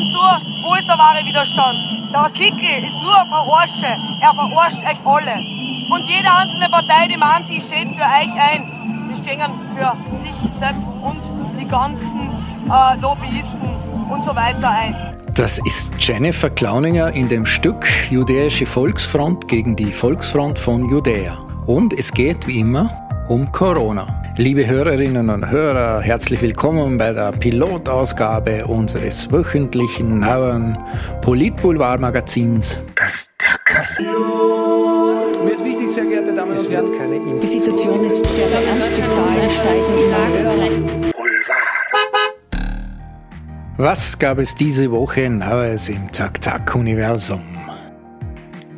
ihm zu, wo ist der wahre Widerstand? Der Kickel ist nur ein Verarsche. Er verarscht euch alle. Und jede einzelne Partei, die meint, sie steht für euch ein. Die stehen für sich selbst und die ganzen äh, Lobbyisten und so weiter ein. Das ist Jennifer Klauninger in dem Stück Judäische Volksfront gegen die Volksfront von Judäa. Und es geht wie immer um Corona. Liebe Hörerinnen und Hörer, herzlich willkommen bei der Pilotausgabe unseres wöchentlichen neuen Politboulevard-Magazins Das Zackerl. Mir ist wichtig, sehr geehrte Damen und Herren, keine Impfung. Die Situation ist sehr, sehr ernst. Die Zahlen steigen immer Was gab es diese Woche Neues im Zack-Zack-Universum?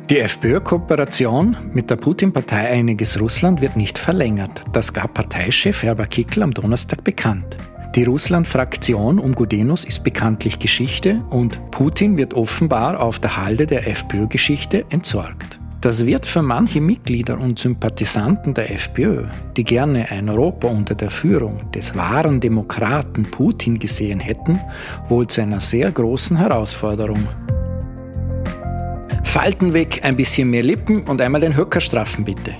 Die FPÖ-Kooperation mit der Putin-Partei Einiges Russland wird nicht verlängert. Das gab Parteichef Herbert Kickl am Donnerstag bekannt. Die Russland-Fraktion um Gudenus ist bekanntlich Geschichte und Putin wird offenbar auf der Halde der FPÖ-Geschichte entsorgt. Das wird für manche Mitglieder und Sympathisanten der FPÖ, die gerne ein Europa unter der Führung des wahren Demokraten Putin gesehen hätten, wohl zu einer sehr großen Herausforderung. Falten weg, ein bisschen mehr Lippen und einmal den Höcker straffen bitte.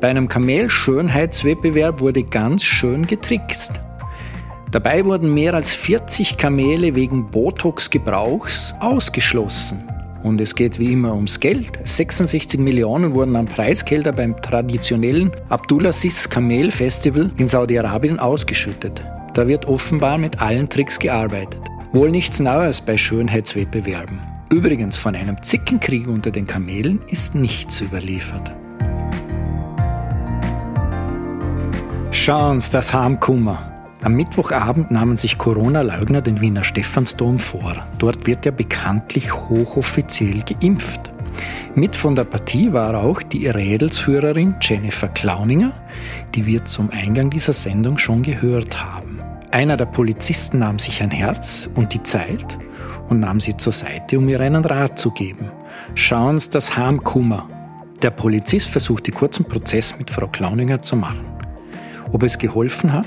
Bei einem Kamel-Schönheitswettbewerb wurde ganz schön getrickst. Dabei wurden mehr als 40 Kamele wegen Botox-Gebrauchs ausgeschlossen. Und es geht wie immer ums Geld. 66 Millionen wurden an Preisgelder beim traditionellen Abdulaziz Kamel Festival in Saudi-Arabien ausgeschüttet. Da wird offenbar mit allen Tricks gearbeitet. Wohl nichts Neues bei Schönheitswettbewerben. Übrigens von einem Zickenkrieg unter den Kamelen ist nichts überliefert. Schauen's, das Harmkummer. Am Mittwochabend nahmen sich Corona-Leugner den Wiener Stephansdom vor. Dort wird ja bekanntlich hochoffiziell geimpft. Mit von der Partie war auch die Rädelsführerin Jennifer Klauninger, die wir zum Eingang dieser Sendung schon gehört haben. Einer der Polizisten nahm sich ein Herz und die Zeit und nahm sie zur Seite, um ihr einen Rat zu geben. Schauen Sie das Harmkummer. Der Polizist versuchte kurzen Prozess mit Frau Klauninger zu machen. Ob es geholfen hat?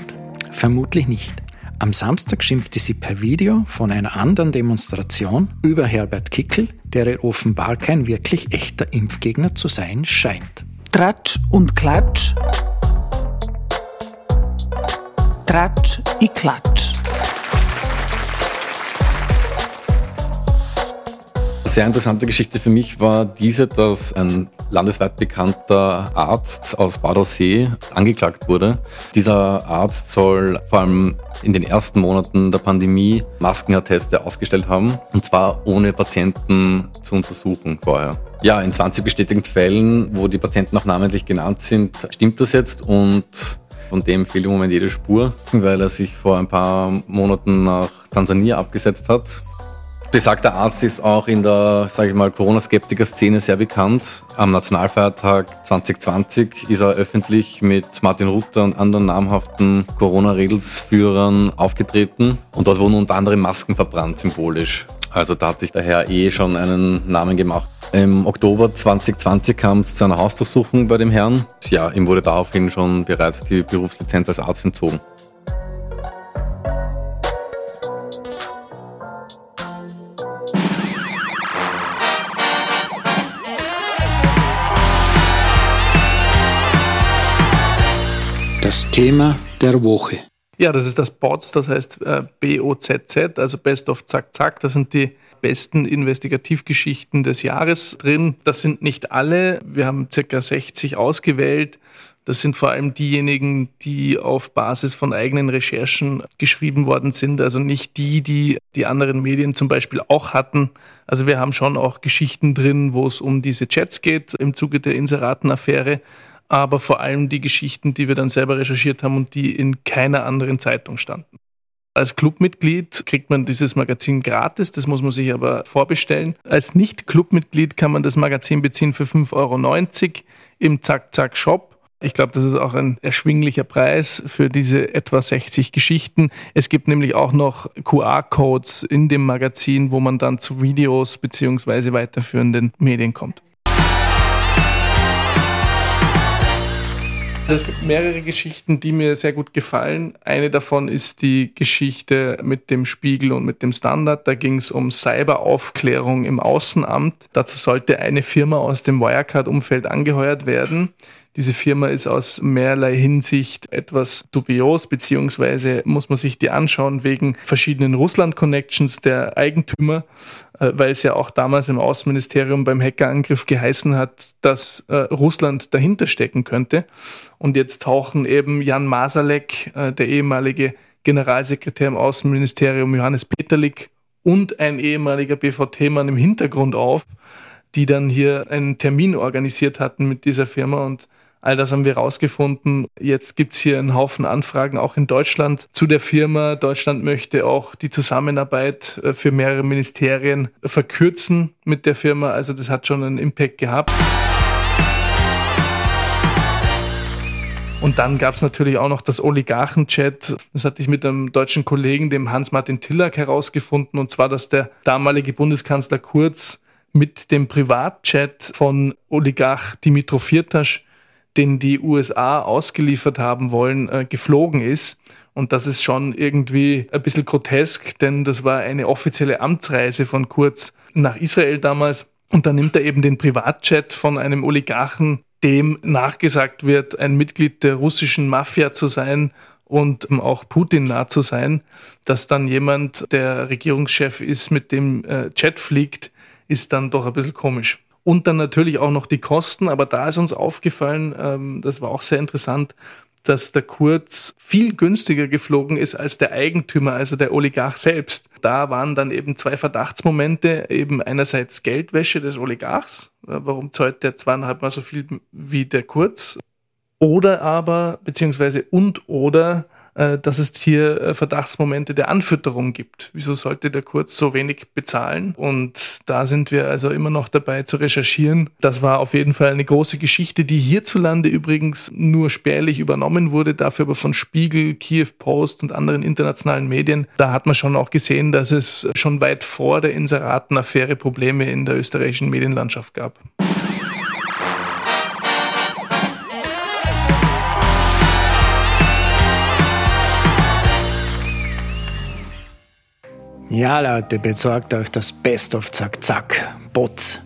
Vermutlich nicht. Am Samstag schimpfte sie per Video von einer anderen Demonstration über Herbert Kickel, der offenbar kein wirklich echter Impfgegner zu sein scheint. Tratsch und Klatsch. Tratsch, i Klatsch. sehr interessante Geschichte für mich war diese, dass ein landesweit bekannter Arzt aus Badersee angeklagt wurde. Dieser Arzt soll vor allem in den ersten Monaten der Pandemie Maskenatteste ausgestellt haben, und zwar ohne Patienten zu untersuchen vorher. Ja, in 20 bestätigten Fällen, wo die Patienten auch namentlich genannt sind, stimmt das jetzt und von dem fehlt im Moment jede Spur, weil er sich vor ein paar Monaten nach Tansania abgesetzt hat Besagter Arzt ist auch in der, sage ich mal, Corona-Skeptiker-Szene sehr bekannt. Am Nationalfeiertag 2020 ist er öffentlich mit Martin Ruther und anderen namhaften Corona-Redelsführern aufgetreten. Und dort wurden unter anderem Masken verbrannt, symbolisch. Also da hat sich der Herr eh schon einen Namen gemacht. Im Oktober 2020 kam es zu einer Hausdurchsuchung bei dem Herrn. Ja, ihm wurde daraufhin schon bereits die Berufslizenz als Arzt entzogen. Das Thema der Woche. Ja, das ist das BOTZ, das heißt äh, B-O-Z-Z, also Best of Zack Zack. Das sind die besten Investigativgeschichten des Jahres drin. Das sind nicht alle. Wir haben circa 60 ausgewählt. Das sind vor allem diejenigen, die auf Basis von eigenen Recherchen geschrieben worden sind, also nicht die, die die anderen Medien zum Beispiel auch hatten. Also wir haben schon auch Geschichten drin, wo es um diese Chats geht im Zuge der Inseratenaffäre aber vor allem die Geschichten, die wir dann selber recherchiert haben und die in keiner anderen Zeitung standen. Als Clubmitglied kriegt man dieses Magazin gratis, das muss man sich aber vorbestellen. Als Nicht-Clubmitglied kann man das Magazin beziehen für 5,90 Euro im Zack-Zack-Shop. Ich glaube, das ist auch ein erschwinglicher Preis für diese etwa 60 Geschichten. Es gibt nämlich auch noch QR-Codes in dem Magazin, wo man dann zu Videos bzw. weiterführenden Medien kommt. Es gibt mehrere Geschichten, die mir sehr gut gefallen. Eine davon ist die Geschichte mit dem Spiegel und mit dem Standard. Da ging es um Cyberaufklärung im Außenamt. Dazu sollte eine Firma aus dem Wirecard-Umfeld angeheuert werden. Diese Firma ist aus mehrerlei Hinsicht etwas dubios, beziehungsweise muss man sich die anschauen wegen verschiedenen Russland-Connections der Eigentümer. Äh, weil es ja auch damals im Außenministerium beim Hackerangriff geheißen hat, dass äh, Russland dahinter stecken könnte. Und jetzt tauchen eben Jan Masalek, äh, der ehemalige Generalsekretär im Außenministerium Johannes Peterlik und ein ehemaliger BVT-Mann im Hintergrund auf, die dann hier einen Termin organisiert hatten mit dieser Firma und All das haben wir herausgefunden. Jetzt gibt's hier einen Haufen Anfragen auch in Deutschland zu der Firma. Deutschland möchte auch die Zusammenarbeit äh, für mehrere Ministerien verkürzen mit der Firma. Also das hat schon einen Impact gehabt. Und dann gab es natürlich auch noch das Oligarchen-Chat. Das hatte ich mit einem deutschen Kollegen, dem Hans-Martin Tillack, herausgefunden. Und zwar, dass der damalige Bundeskanzler Kurz mit dem Privatchat von Oligarch Dimitrov Firtasch den die USA ausgeliefert haben wollen, äh, geflogen ist. Und das ist schon irgendwie ein bisschen grotesk, denn das war eine offizielle Amtsreise von Kurz nach Israel damals. Und da nimmt er eben den Privatchat von einem Oligarchen, dem nachgesagt wird, ein Mitglied der russischen Mafia zu sein und auch Putin nah zu sein, dass dann jemand, der Regierungschef ist, mit dem äh, Chat fliegt, ist dann doch ein bisschen komisch. Und dann natürlich auch noch die Kosten, aber da ist uns aufgefallen, ähm, das war auch sehr interessant, dass der Kurz viel günstiger geflogen ist als der Eigentümer, also der Oligarch selbst. Da waren dann eben zwei Verdachtsmomente, eben einerseits Geldwäsche des Oligarchs, warum zahlt der zweieinhalb Mal so viel wie der Kurz, oder aber, beziehungsweise und oder dass es hier äh, Verdachtsmomente der Anfütterung gibt. Wieso sollte der Kurz so wenig bezahlen? Und da sind wir also immer noch dabei zu recherchieren. Das war auf jeden Fall eine große Geschichte, die hierzulande übrigens nur spärlich übernommen wurde, dafür aber von Spiegel, Kiew Post und anderen internationalen Medien. Da hat man schon auch gesehen, dass es schon weit vor der Inseratenaffäre Probleme in der österreichischen Medienlandschaft gab. Ja, Leute, besorgt euch das Best of Zack Zack, Bots.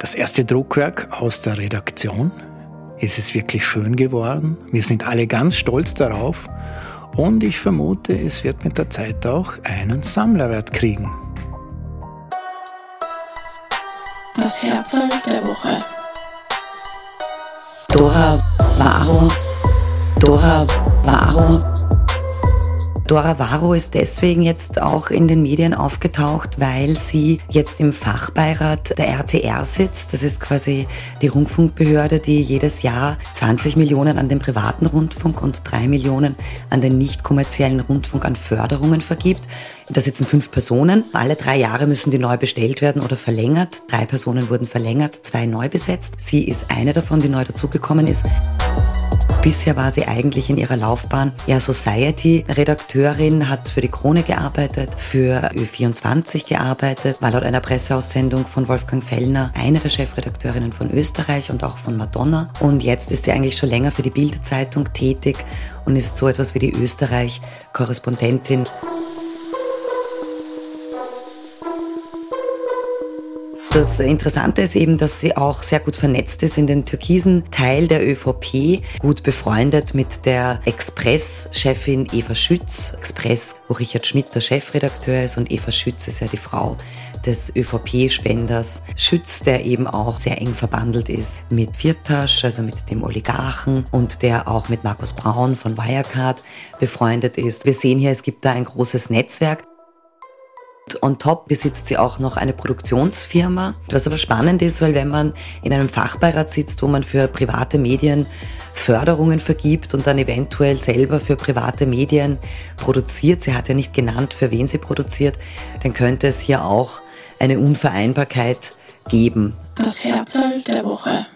Das erste Druckwerk aus der Redaktion. Es ist wirklich schön geworden. Wir sind alle ganz stolz darauf. Und ich vermute, es wird mit der Zeit auch einen Sammlerwert kriegen. Das Herzl der Woche. Dora Varo. Dora Varo Dora Varro ist deswegen jetzt auch in den Medien aufgetaucht, weil sie jetzt im Fachbeirat der RTR sitzt. Das ist quasi die Rundfunkbehörde, die jedes Jahr 20 Millionen an den privaten Rundfunk und 3 Millionen an den nicht kommerziellen Rundfunk an Förderungen vergibt. Da sitzen fünf Personen. Alle drei Jahre müssen die neu bestellt werden oder verlängert. Drei Personen wurden verlängert, zwei neu besetzt. Sie ist eine davon, die neu dazugekommen ist. Bisher war sie eigentlich in ihrer Laufbahn ja Society-Redakteurin, hat für die Krone gearbeitet, für Ö24 gearbeitet, war laut einer Presseaussendung von Wolfgang Fellner eine der Chefredakteurinnen von Österreich und auch von Madonna. Und jetzt ist sie eigentlich schon länger für die Bildzeitung tätig und ist so etwas wie die Österreich-Korrespondentin. Das Interessante ist eben, dass sie auch sehr gut vernetzt ist in den türkisen Teil der ÖVP, gut befreundet mit der Express-Chefin Eva Schütz. Express, wo Richard Schmidt der Chefredakteur ist und Eva Schütz ist ja die Frau des ÖVP-Spenders Schütz, der eben auch sehr eng verbandelt ist mit Firtasch, also mit dem Oligarchen und der auch mit Markus Braun von Wirecard befreundet ist. Wir sehen hier, es gibt da ein großes Netzwerk. On top besitzt sie auch noch eine Produktionsfirma. Was aber spannend ist, weil wenn man in einem Fachbeirat sitzt, wo man für private Medien Förderungen vergibt und dann eventuell selber für private Medien produziert, sie hat ja nicht genannt, für wen sie produziert, dann könnte es hier auch eine Unvereinbarkeit geben. Das Herzl der Woche.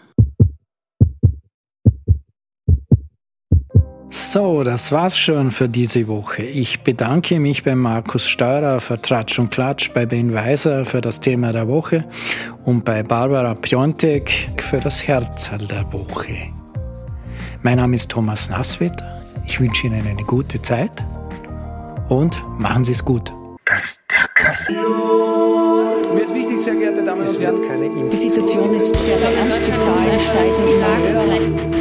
So, das war's schon für diese Woche. Ich bedanke mich bei Markus Steurer für Tratsch und Klatsch, bei Ben Weiser für das Thema der Woche und bei Barbara Piontek für das Herzl der Woche. Mein Name ist Thomas Nasswetter. Ich wünsche Ihnen eine gute Zeit und machen Sie es gut. Das Zackerl. Mir ist wichtig, sehr geehrte Damen und Herren, Die Situation ist sehr, sehr ernst. Die Zahlen steigen stark.